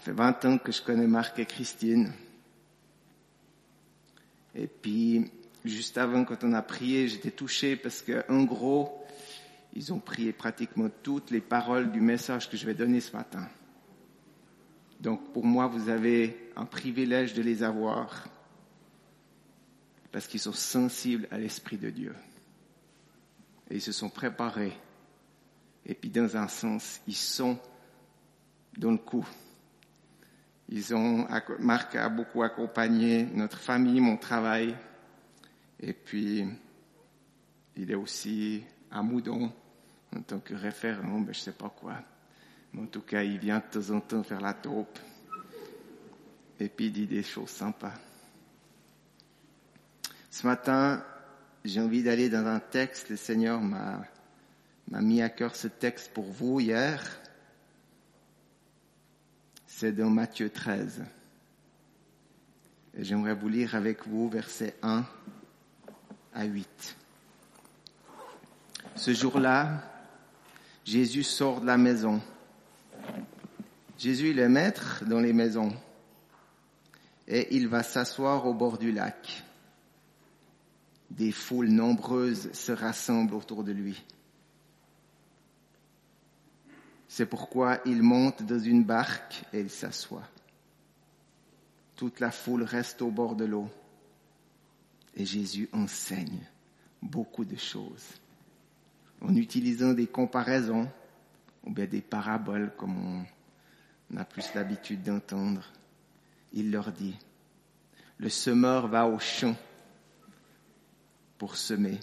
fait 20 ans que je connais Marc et Christine. Et puis, juste avant, quand on a prié, j'étais touché parce que, en gros, ils ont prié pratiquement toutes les paroles du message que je vais donner ce matin. Donc, pour moi, vous avez un privilège de les avoir parce qu'ils sont sensibles à l'Esprit de Dieu. Et ils se sont préparés. Et puis, dans un sens, ils sont dans le coup. Ils ont, Marc a beaucoup accompagné notre famille, mon travail. Et puis, il est aussi à Moudon en tant que référent, ben, je sais pas quoi. Mais en tout cas, il vient de temps en temps faire la taupe. Et puis, il dit des choses sympas. Ce matin, j'ai envie d'aller dans un texte. Le Seigneur m'a mis à cœur ce texte pour vous hier. C'est dans Matthieu 13. Et j'aimerais vous lire avec vous versets 1 à 8. Ce jour-là, Jésus sort de la maison. Jésus, est maître dans les maisons. Et il va s'asseoir au bord du lac. Des foules nombreuses se rassemblent autour de lui. C'est pourquoi il monte dans une barque et il s'assoit. Toute la foule reste au bord de l'eau et Jésus enseigne beaucoup de choses en utilisant des comparaisons ou bien des paraboles comme on a plus l'habitude d'entendre. Il leur dit, le semeur va au champ pour semer.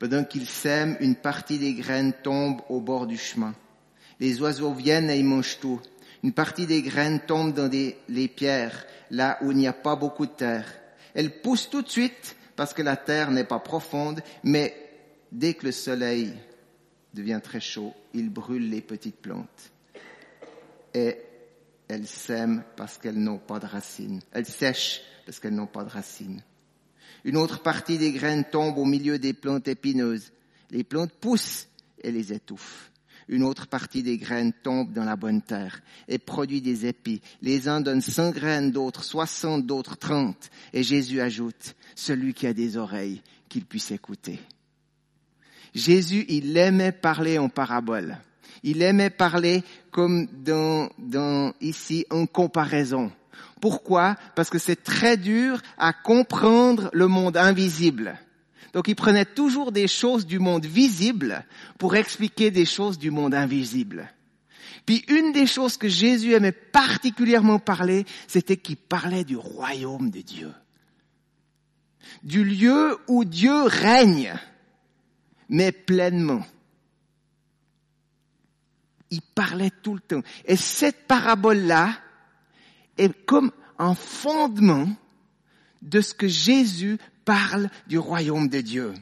Pendant qu'il sème, une partie des graines tombe au bord du chemin. Les oiseaux viennent et ils mangent tout. Une partie des graines tombe dans les pierres, là où il n'y a pas beaucoup de terre. Elles poussent tout de suite parce que la terre n'est pas profonde, mais dès que le soleil devient très chaud, il brûle les petites plantes. Et elles sèment parce qu'elles n'ont pas de racines. Elles sèchent parce qu'elles n'ont pas de racines. Une autre partie des graines tombe au milieu des plantes épineuses. Les plantes poussent et les étouffent. Une autre partie des graines tombe dans la bonne terre et produit des épis. Les uns donnent cent graines, d'autres soixante, d'autres trente. Et Jésus ajoute, celui qui a des oreilles, qu'il puisse écouter. Jésus, il aimait parler en parabole. Il aimait parler comme dans, dans ici en comparaison. Pourquoi? Parce que c'est très dur à comprendre le monde invisible. Donc il prenait toujours des choses du monde visible pour expliquer des choses du monde invisible. Puis une des choses que Jésus aimait particulièrement parler, c'était qu'il parlait du royaume de Dieu. Du lieu où Dieu règne, mais pleinement. Il parlait tout le temps. Et cette parabole-là est comme un fondement de ce que Jésus parle du royaume de Dieu.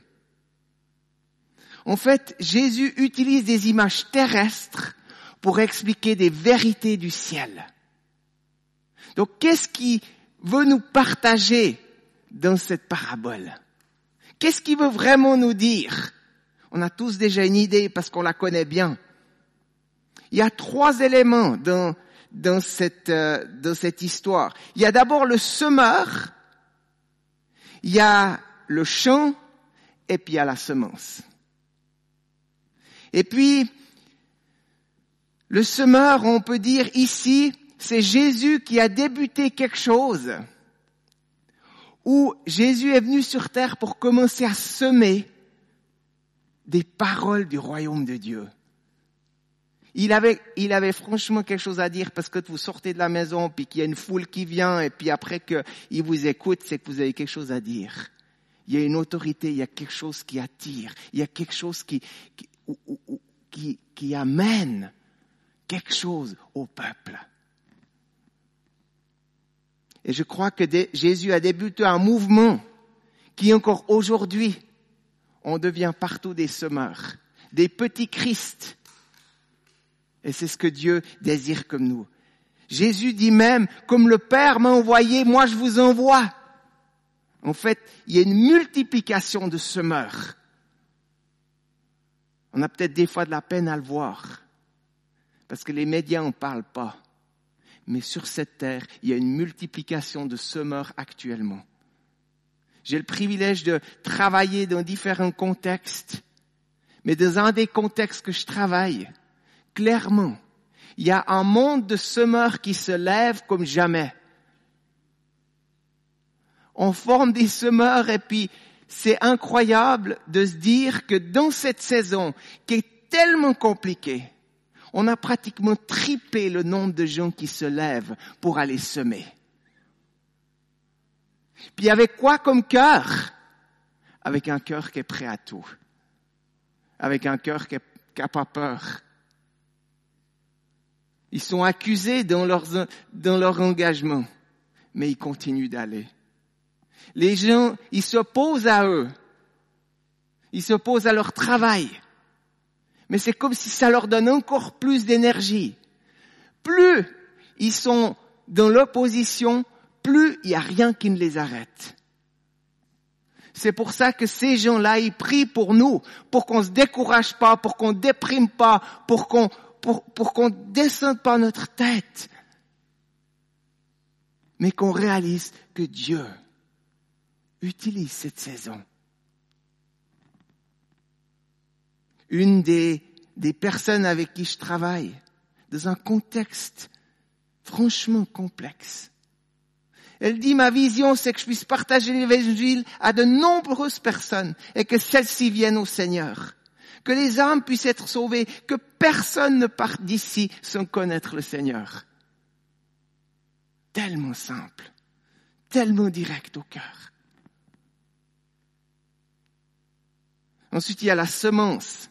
En fait, Jésus utilise des images terrestres pour expliquer des vérités du ciel. Donc, qu'est-ce qui veut nous partager dans cette parabole? Qu'est-ce qu'il veut vraiment nous dire? On a tous déjà une idée parce qu'on la connaît bien. Il y a trois éléments dans, dans, cette, euh, dans cette histoire. Il y a d'abord le semeur il y a le champ et puis il y a la semence. Et puis, le semeur, on peut dire ici, c'est Jésus qui a débuté quelque chose où Jésus est venu sur terre pour commencer à semer des paroles du royaume de Dieu. Il avait, il avait franchement quelque chose à dire parce que vous sortez de la maison puis qu'il y a une foule qui vient et puis après qu'il vous écoute, c'est que vous avez quelque chose à dire. Il y a une autorité, il y a quelque chose qui attire, il y a quelque chose qui, qui, qui, amène quelque chose au peuple. Et je crois que Jésus a débuté un mouvement qui encore aujourd'hui, on devient partout des semeurs, des petits Christ et c'est ce que Dieu désire comme nous. Jésus dit même, comme le Père m'a envoyé, moi je vous envoie. En fait, il y a une multiplication de semeurs. On a peut-être des fois de la peine à le voir, parce que les médias n'en parlent pas. Mais sur cette terre, il y a une multiplication de semeurs actuellement. J'ai le privilège de travailler dans différents contextes, mais dans un des contextes que je travaille, clairement, il y a un monde de semeurs qui se lève comme jamais. On forme des semeurs et puis c'est incroyable de se dire que dans cette saison qui est tellement compliquée, on a pratiquement tripé le nombre de gens qui se lèvent pour aller semer. Puis avec quoi comme cœur? Avec un cœur qui est prêt à tout. Avec un cœur qui n'a pas peur. Ils sont accusés dans, dans leur engagement, mais ils continuent d'aller. Les gens, ils s'opposent à eux. Ils s'opposent à leur travail. Mais c'est comme si ça leur donne encore plus d'énergie. Plus ils sont dans l'opposition, plus il n'y a rien qui ne les arrête. C'est pour ça que ces gens-là, ils prient pour nous, pour qu'on se décourage pas, pour qu'on déprime pas, pour qu'on pour, pour qu'on descende pas notre tête, mais qu'on réalise que Dieu utilise cette saison. Une des, des personnes avec qui je travaille, dans un contexte franchement complexe, elle dit, ma vision, c'est que je puisse partager l'évangile à de nombreuses personnes et que celles-ci viennent au Seigneur. Que les âmes puissent être sauvées, que personne ne parte d'ici sans connaître le Seigneur. Tellement simple, tellement direct au cœur. Ensuite, il y a la semence.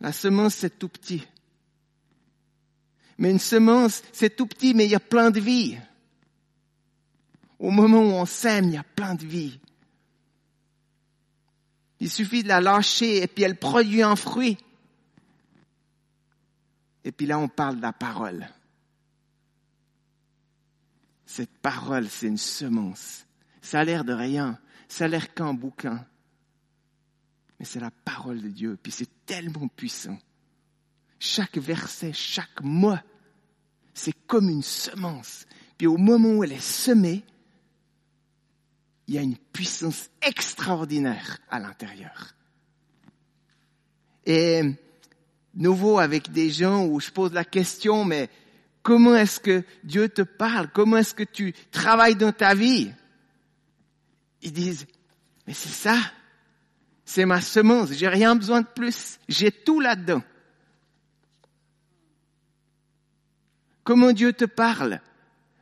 La semence, c'est tout petit. Mais une semence, c'est tout petit, mais il y a plein de vie. Au moment où on sème, il y a plein de vie. Il suffit de la lâcher et puis elle produit un fruit. Et puis là, on parle de la parole. Cette parole, c'est une semence. Ça a l'air de rien. Ça a l'air qu'un bouquin. Mais c'est la parole de Dieu. Puis c'est tellement puissant. Chaque verset, chaque mot c'est comme une semence. Puis au moment où elle est semée, il y a une puissance extraordinaire à l'intérieur. Et nouveau avec des gens où je pose la question, mais comment est-ce que Dieu te parle? Comment est-ce que tu travailles dans ta vie? Ils disent, mais c'est ça. C'est ma semence. J'ai rien besoin de plus. J'ai tout là-dedans. Comment Dieu te parle?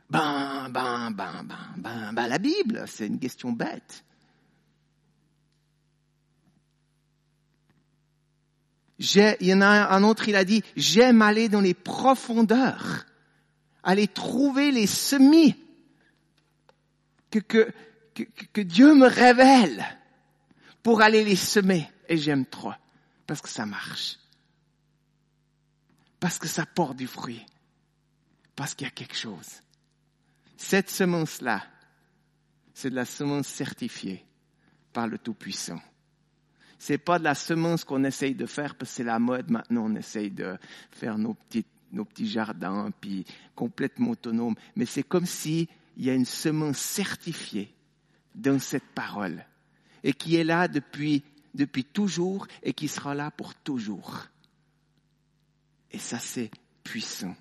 Ben, ben, ben, ben, ben, ben, la Bible, c'est une question bête. il y en a un autre, il a dit, j'aime aller dans les profondeurs, aller trouver les semis que, que, que, que Dieu me révèle pour aller les semer. Et j'aime trop, parce que ça marche, parce que ça porte du fruit parce qu'il y a quelque chose. Cette semence-là, c'est de la semence certifiée par le Tout-Puissant. C'est pas de la semence qu'on essaye de faire parce que c'est la mode maintenant. On essaye de faire nos petits, nos petits jardins puis complètement autonomes. Mais c'est comme si il y a une semence certifiée dans cette parole et qui est là depuis, depuis toujours et qui sera là pour toujours. Et ça, c'est puissant.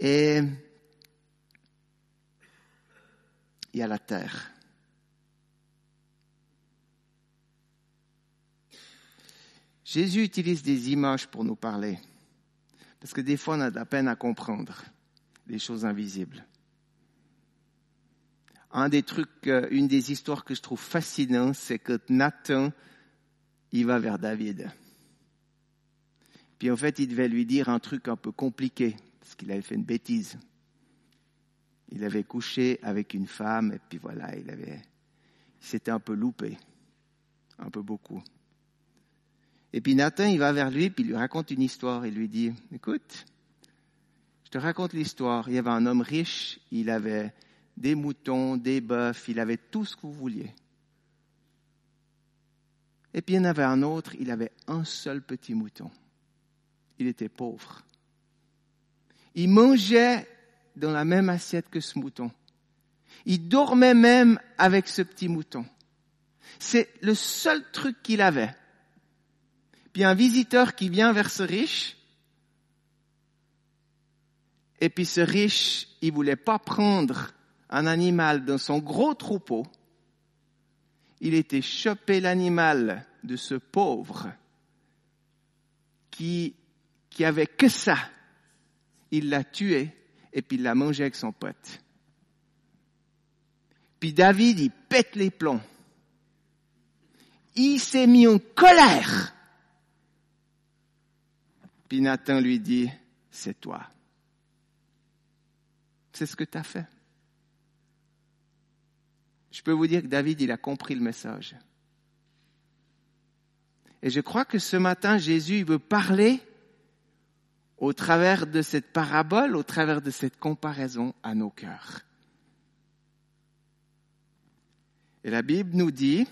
Et il y a la terre. Jésus utilise des images pour nous parler, parce que des fois on a de la peine à comprendre les choses invisibles. Un des trucs, une des histoires que je trouve fascinantes, c'est que Nathan, il va vers David. Puis en fait, il devait lui dire un truc un peu compliqué parce qu'il avait fait une bêtise. Il avait couché avec une femme, et puis voilà, il avait, il s'était un peu loupé, un peu beaucoup. Et puis Nathan, il va vers lui, puis il lui raconte une histoire. Il lui dit, écoute, je te raconte l'histoire. Il y avait un homme riche, il avait des moutons, des bœufs, il avait tout ce que vous vouliez. Et puis il y en avait un autre, il avait un seul petit mouton. Il était pauvre. Il mangeait dans la même assiette que ce mouton. Il dormait même avec ce petit mouton. C'est le seul truc qu'il avait. Puis un visiteur qui vient vers ce riche, et puis ce riche, il voulait pas prendre un animal dans son gros troupeau. Il était chopé l'animal de ce pauvre qui, qui avait que ça. Il l'a tué et puis il l'a mangé avec son pote. Puis David, il pète les plombs. Il s'est mis en colère. Puis Nathan lui dit, c'est toi. C'est ce que tu as fait. Je peux vous dire que David, il a compris le message. Et je crois que ce matin, Jésus il veut parler au travers de cette parabole, au travers de cette comparaison à nos cœurs. Et la Bible nous dit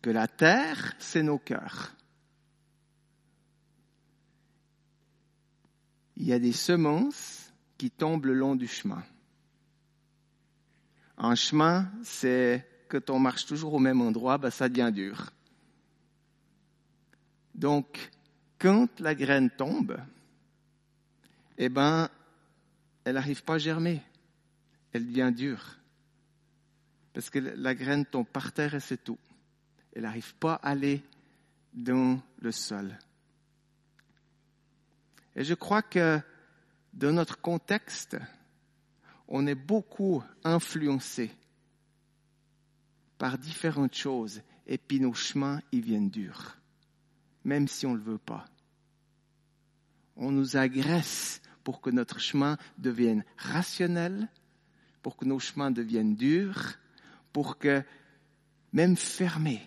que la terre, c'est nos cœurs. Il y a des semences qui tombent le long du chemin. Un chemin, c'est que on marche toujours au même endroit, ben ça devient dur. Donc, quand la graine tombe, eh ben, elle n'arrive pas à germer. Elle devient dure. Parce que la graine tombe par terre et c'est tout. Elle n'arrive pas à aller dans le sol. Et je crois que dans notre contexte, on est beaucoup influencé par différentes choses et puis nos chemins, ils viennent durs, même si on ne le veut pas. On nous agresse pour que notre chemin devienne rationnel, pour que nos chemins deviennent durs, pour que, même fermés,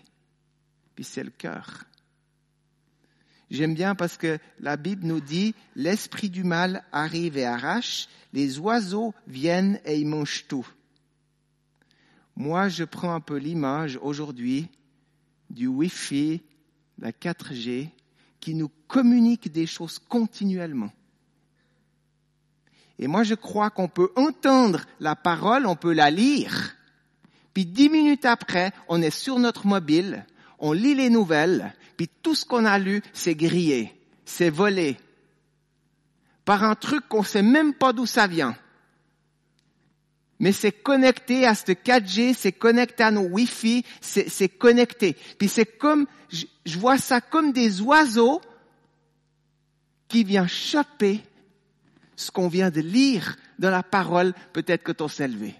puis c'est le cœur. J'aime bien parce que la Bible nous dit, l'esprit du mal arrive et arrache, les oiseaux viennent et ils mangent tout. Moi, je prends un peu l'image aujourd'hui du Wi-Fi, la 4G, qui nous communique des choses continuellement. Et moi, je crois qu'on peut entendre la parole, on peut la lire, puis dix minutes après, on est sur notre mobile, on lit les nouvelles, puis tout ce qu'on a lu, c'est grillé, c'est volé, par un truc qu'on sait même pas d'où ça vient. Mais c'est connecté à ce 4G, c'est connecté à nos Wi-Fi, c'est connecté. Puis c'est comme, je, vois ça comme des oiseaux qui viennent choper ce qu'on vient de lire dans la parole, peut-être que ton s'est levé.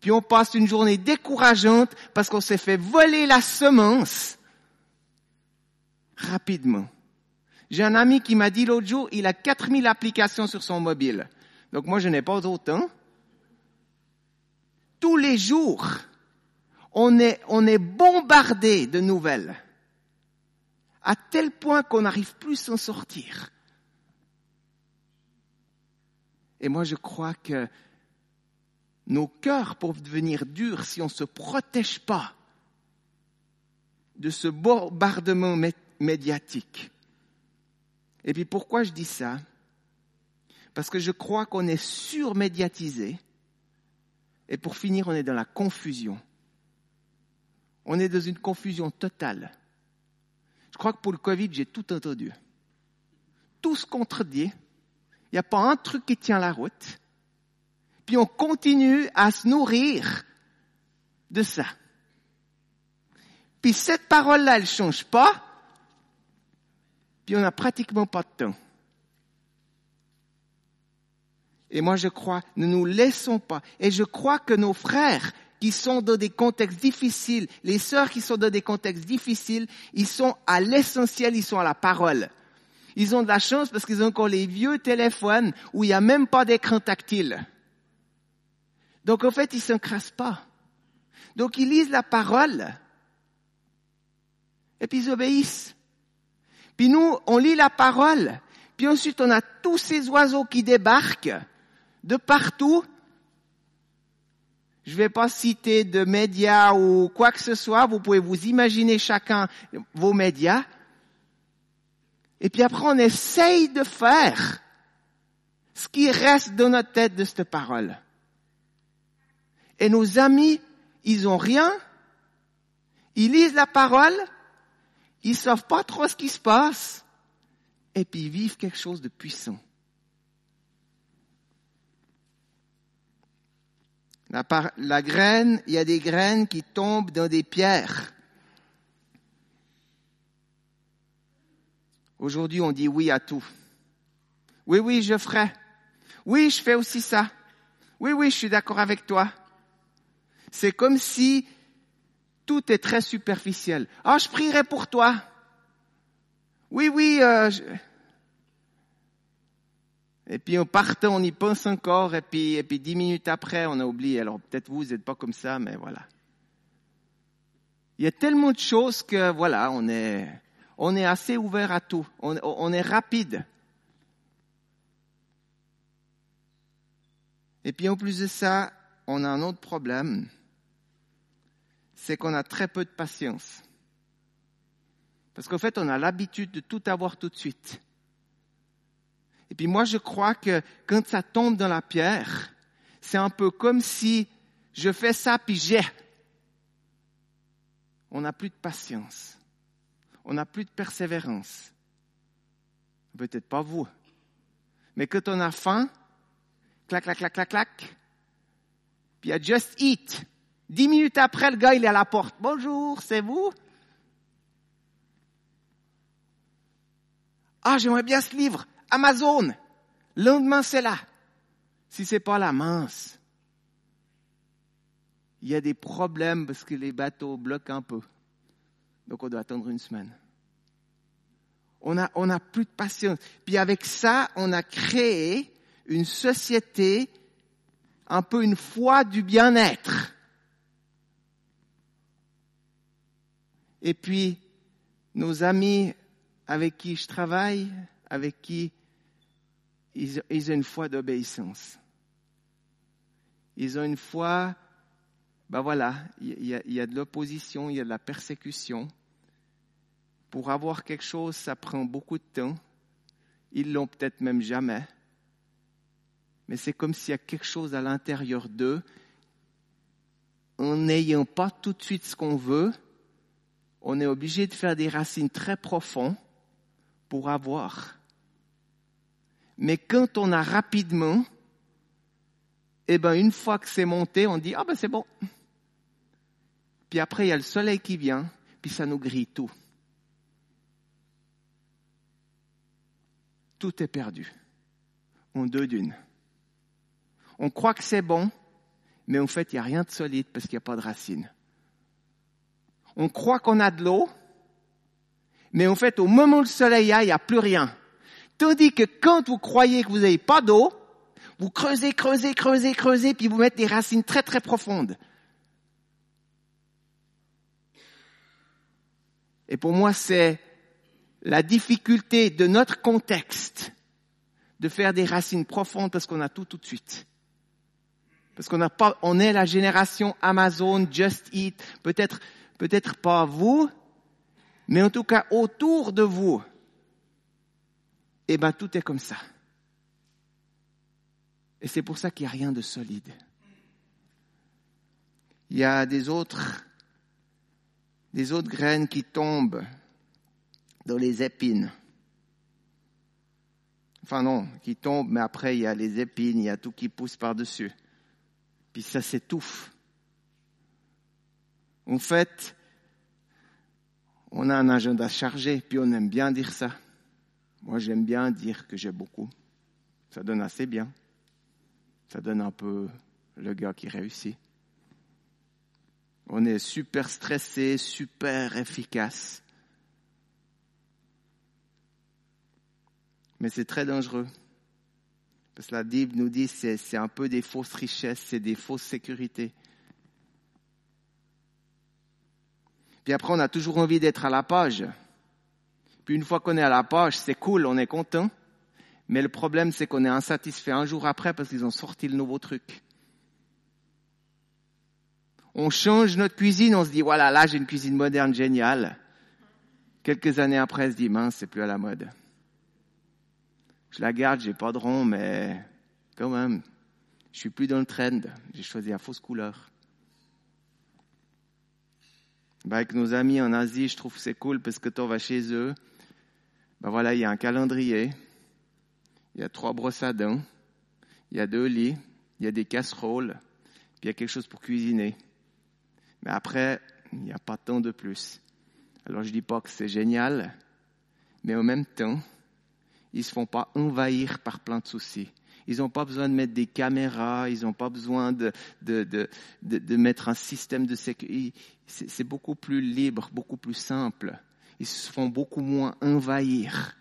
Puis on passe une journée décourageante parce qu'on s'est fait voler la semence rapidement. J'ai un ami qui m'a dit l'autre jour, il a 4000 applications sur son mobile. Donc moi, je n'ai pas autant. Tous les jours, on est, on est bombardé de nouvelles. À tel point qu'on n'arrive plus à s'en sortir. Et moi, je crois que nos cœurs peuvent devenir durs si on ne se protège pas de ce bombardement médiatique. Et puis pourquoi je dis ça? Parce que je crois qu'on est surmédiatisé et pour finir, on est dans la confusion. On est dans une confusion totale. Je crois que pour le Covid, j'ai tout entendu. Tout se contredit. Il n'y a pas un truc qui tient la route puis on continue à se nourrir de ça. Puis cette parole-là, elle change pas, puis on n'a pratiquement pas de temps. Et moi, je crois, ne nous laissons pas. Et je crois que nos frères qui sont dans des contextes difficiles, les sœurs qui sont dans des contextes difficiles, ils sont à l'essentiel, ils sont à la parole. Ils ont de la chance parce qu'ils ont encore les vieux téléphones où il n'y a même pas d'écran tactile. Donc en fait, ils ne s'encrassent pas. Donc ils lisent la parole et puis ils obéissent. Puis nous, on lit la parole, puis ensuite on a tous ces oiseaux qui débarquent de partout. Je ne vais pas citer de médias ou quoi que ce soit. Vous pouvez vous imaginer chacun vos médias. Et puis après, on essaye de faire ce qui reste dans notre tête de cette parole. Et nos amis, ils ont rien. Ils lisent la parole. Ils savent pas trop ce qui se passe. Et puis ils vivent quelque chose de puissant. La, la graine, il y a des graines qui tombent dans des pierres. Aujourd'hui, on dit oui à tout. Oui, oui, je ferai. Oui, je fais aussi ça. Oui, oui, je suis d'accord avec toi. C'est comme si tout est très superficiel. Ah, je prierai pour toi. Oui, oui. Euh, Et puis on part, on y pense encore, et puis, et puis dix minutes après, on a oublié. Alors peut-être vous, vous n'êtes pas comme ça, mais voilà. Il y a tellement de choses que voilà, on est, on est assez ouvert à tout. On, on est rapide. Et puis en plus de ça, on a un autre problème, c'est qu'on a très peu de patience. Parce qu'en fait, on a l'habitude de tout avoir tout de suite. Et puis moi, je crois que quand ça tombe dans la pierre, c'est un peu comme si je fais ça puis j'ai. On n'a plus de patience. On n'a plus de persévérance. Peut-être pas vous. Mais quand on a faim, clac, clac, clac, clac, clac. Puis il y a Just Eat. Dix minutes après, le gars, il est à la porte. Bonjour, c'est vous? Ah, j'aimerais bien ce livre. Amazon. Le lendemain, c'est là. Si c'est pas la mince. Il y a des problèmes parce que les bateaux bloquent un peu. Donc on doit attendre une semaine. On a, on a plus de patience. Puis avec ça, on a créé une société, un peu une foi du bien-être. Et puis, nos amis avec qui je travaille, avec qui ils, ont une foi d'obéissance. Ils ont une foi, ben voilà, il y, a, il y a de l'opposition, il y a de la persécution. Pour avoir quelque chose, ça prend beaucoup de temps. Ils l'ont peut-être même jamais mais c'est comme s'il y a quelque chose à l'intérieur d'eux, en n'ayant pas tout de suite ce qu'on veut, on est obligé de faire des racines très profondes pour avoir. Mais quand on a rapidement, eh ben, une fois que c'est monté, on dit, ah ben c'est bon. Puis après, il y a le soleil qui vient, puis ça nous grille tout. Tout est perdu. En deux d'une. On croit que c'est bon, mais en fait, il n'y a rien de solide parce qu'il n'y a pas de racines. On croit qu'on a de l'eau, mais en fait, au moment où le soleil a, il n'y a plus rien. Tandis que quand vous croyez que vous n'avez pas d'eau, vous creusez, creusez, creusez, creusez, puis vous mettez des racines très, très profondes. Et pour moi, c'est la difficulté de notre contexte de faire des racines profondes parce qu'on a tout tout de suite. Parce qu'on n'a pas, on est la génération Amazon, Just Eat, peut-être, peut-être pas vous, mais en tout cas autour de vous. Eh ben, tout est comme ça. Et c'est pour ça qu'il n'y a rien de solide. Il y a des autres, des autres graines qui tombent dans les épines. Enfin non, qui tombent, mais après il y a les épines, il y a tout qui pousse par-dessus puis ça s'étouffe. En fait, on a un agenda chargé, puis on aime bien dire ça. Moi, j'aime bien dire que j'ai beaucoup. Ça donne assez bien. Ça donne un peu le gars qui réussit. On est super stressé, super efficace. Mais c'est très dangereux. Parce que la Bible nous dit que c'est un peu des fausses richesses, c'est des fausses sécurités. Puis après, on a toujours envie d'être à la page. Puis une fois qu'on est à la page, c'est cool, on est content. Mais le problème, c'est qu'on est insatisfait un jour après parce qu'ils ont sorti le nouveau truc. On change notre cuisine, on se dit, voilà, là j'ai une cuisine moderne géniale. Quelques années après, on se dit, mince, c'est plus à la mode. Je la garde, j'ai pas de rond, mais quand même, je suis plus dans le trend. J'ai choisi la fausse couleur. Ben, avec nos amis en Asie, je trouve que c'est cool parce que tu vas chez eux. Ben voilà, il y a un calendrier, il y a trois brosses à dents, il y a deux lits, il y a des casseroles, puis il y a quelque chose pour cuisiner. Mais après, il n'y a pas tant de plus. Alors je dis pas que c'est génial, mais en même temps, ils se font pas envahir par plein de soucis. Ils n'ont pas besoin de mettre des caméras, ils n'ont pas besoin de, de, de, de, mettre un système de sécurité. C'est beaucoup plus libre, beaucoup plus simple. Ils se font beaucoup moins envahir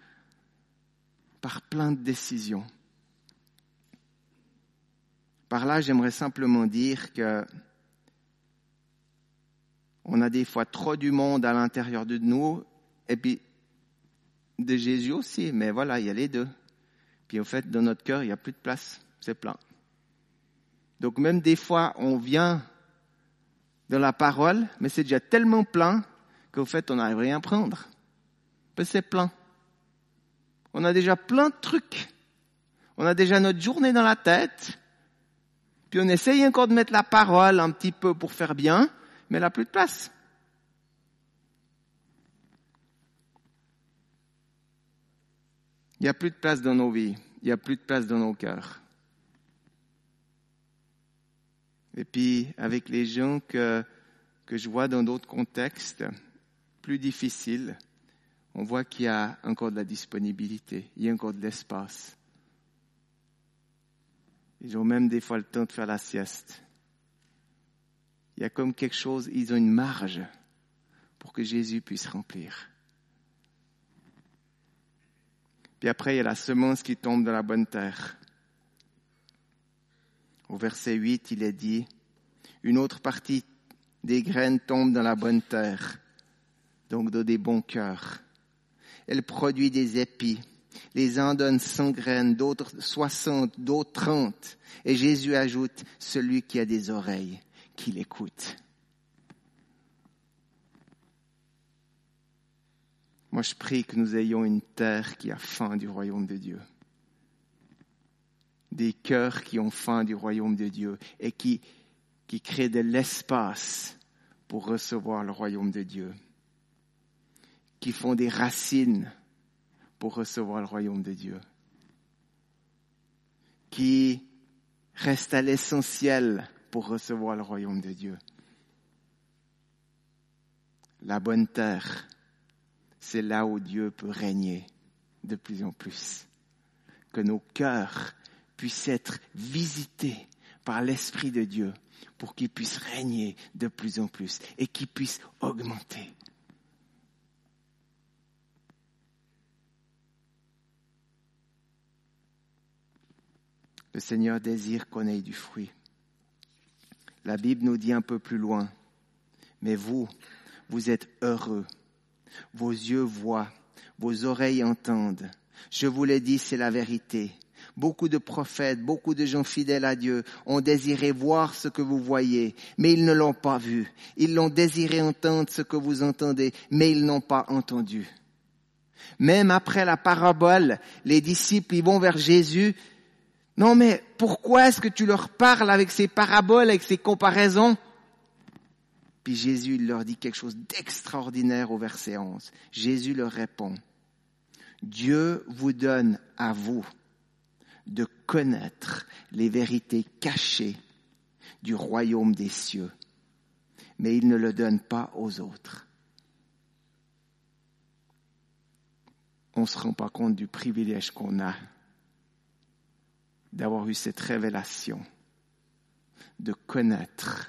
par plein de décisions. Par là, j'aimerais simplement dire que on a des fois trop du monde à l'intérieur de nous, et puis de Jésus aussi, mais voilà, il y a les deux. Puis au fait, dans notre cœur, il n'y a plus de place, c'est plein. Donc même des fois, on vient dans la parole, mais c'est déjà tellement plein qu'au fait, on n'arrive rien à prendre. C'est plein. On a déjà plein de trucs. On a déjà notre journée dans la tête. Puis on essaye encore de mettre la parole un petit peu pour faire bien, mais elle n'a plus de place. Il n'y a plus de place dans nos vies, il n'y a plus de place dans nos cœurs. Et puis, avec les gens que, je vois dans d'autres contextes plus difficiles, on voit qu'il y a encore de la disponibilité, il y a encore de l'espace. Ils ont même des fois le temps de faire la sieste. Il y a comme quelque chose, ils ont une marge pour que Jésus puisse remplir. Puis après, il y a la semence qui tombe dans la bonne terre. Au verset 8, il est dit, une autre partie des graines tombe dans la bonne terre, donc dans des bons cœurs. Elle produit des épis. Les uns donnent 100 graines, d'autres 60, d'autres 30. Et Jésus ajoute, celui qui a des oreilles, qu'il écoute. Moi, je prie que nous ayons une terre qui a faim du royaume de Dieu. Des cœurs qui ont faim du royaume de Dieu et qui, créent de l'espace pour recevoir le royaume de Dieu. Qui font des racines pour recevoir le royaume de Dieu. Qui restent à l'essentiel pour recevoir le royaume de Dieu. La bonne terre c'est là où Dieu peut régner de plus en plus. Que nos cœurs puissent être visités par l'Esprit de Dieu pour qu'ils puissent régner de plus en plus et qu'ils puissent augmenter. Le Seigneur désire qu'on ait du fruit. La Bible nous dit un peu plus loin, mais vous, vous êtes heureux vos yeux voient, vos oreilles entendent. Je vous l'ai dit, c'est la vérité. Beaucoup de prophètes, beaucoup de gens fidèles à Dieu ont désiré voir ce que vous voyez, mais ils ne l'ont pas vu. Ils l'ont désiré entendre ce que vous entendez, mais ils n'ont pas entendu. Même après la parabole, les disciples ils vont vers Jésus. Non mais pourquoi est-ce que tu leur parles avec ces paraboles, avec ces comparaisons? Puis Jésus leur dit quelque chose d'extraordinaire au verset 11. Jésus leur répond, Dieu vous donne à vous de connaître les vérités cachées du royaume des cieux, mais il ne le donne pas aux autres. On ne se rend pas compte du privilège qu'on a d'avoir eu cette révélation, de connaître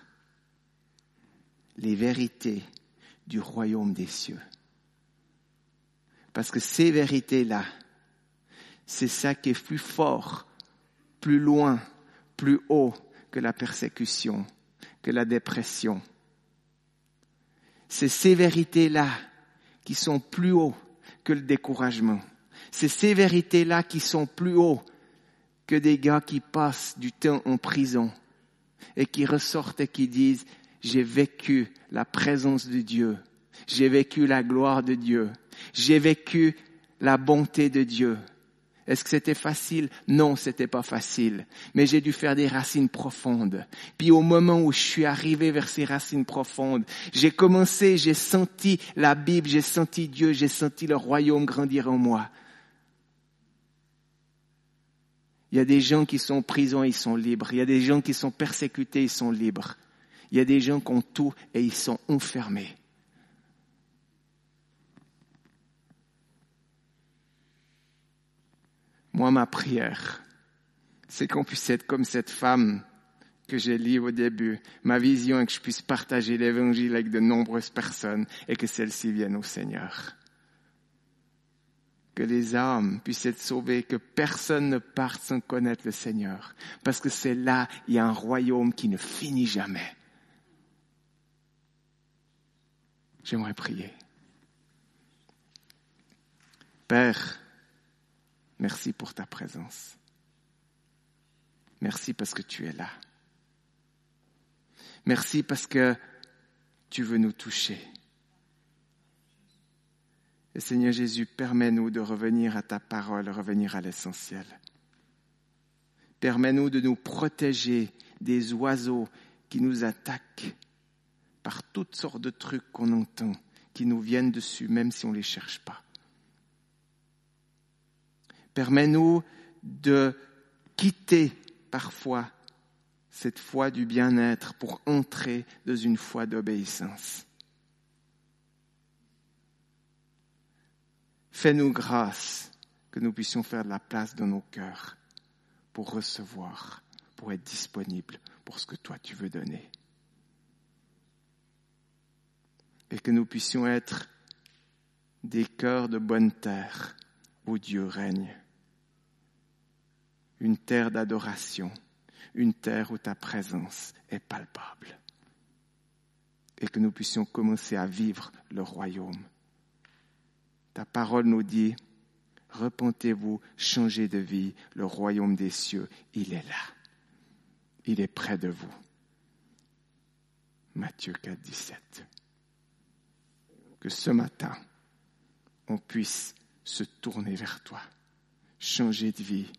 les vérités du royaume des cieux. Parce que ces vérités-là, c'est ça qui est plus fort, plus loin, plus haut que la persécution, que la dépression. C'est ces vérités-là qui sont plus haut que le découragement. C'est ces vérités-là qui sont plus haut que des gars qui passent du temps en prison et qui ressortent et qui disent j'ai vécu la présence de Dieu. J'ai vécu la gloire de Dieu. J'ai vécu la bonté de Dieu. Est-ce que c'était facile? Non, c'était pas facile. Mais j'ai dû faire des racines profondes. Puis au moment où je suis arrivé vers ces racines profondes, j'ai commencé, j'ai senti la Bible, j'ai senti Dieu, j'ai senti le royaume grandir en moi. Il y a des gens qui sont en prison, ils sont libres. Il y a des gens qui sont persécutés, ils sont libres. Il y a des gens qui ont tout et ils sont enfermés. Moi, ma prière, c'est qu'on puisse être comme cette femme que j'ai lue au début. Ma vision est que je puisse partager l'évangile avec de nombreuses personnes et que celles-ci viennent au Seigneur. Que les âmes puissent être sauvées, que personne ne parte sans connaître le Seigneur. Parce que c'est là, il y a un royaume qui ne finit jamais. J'aimerais prier. Père, Merci pour ta présence. Merci parce que tu es là. Merci parce que tu veux nous toucher. Et Seigneur Jésus, permets-nous de revenir à ta parole, revenir à l'essentiel. Permets-nous de nous protéger des oiseaux qui nous attaquent par toutes sortes de trucs qu'on entend, qui nous viennent dessus, même si on ne les cherche pas. Permets-nous de quitter parfois cette foi du bien-être pour entrer dans une foi d'obéissance. Fais-nous grâce que nous puissions faire de la place dans nos cœurs pour recevoir, pour être disponible pour ce que toi tu veux donner. Et que nous puissions être des cœurs de bonne terre où Dieu règne une terre d'adoration, une terre où ta présence est palpable. Et que nous puissions commencer à vivre le royaume. Ta parole nous dit, repentez-vous, changez de vie, le royaume des cieux, il est là. Il est près de vous. Matthieu 4, 17. Que ce matin, on puisse se tourner vers toi, changer de vie,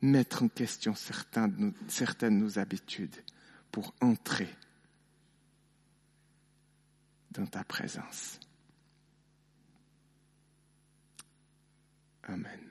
mettre en question certaines de nos habitudes pour entrer dans ta présence. Amen.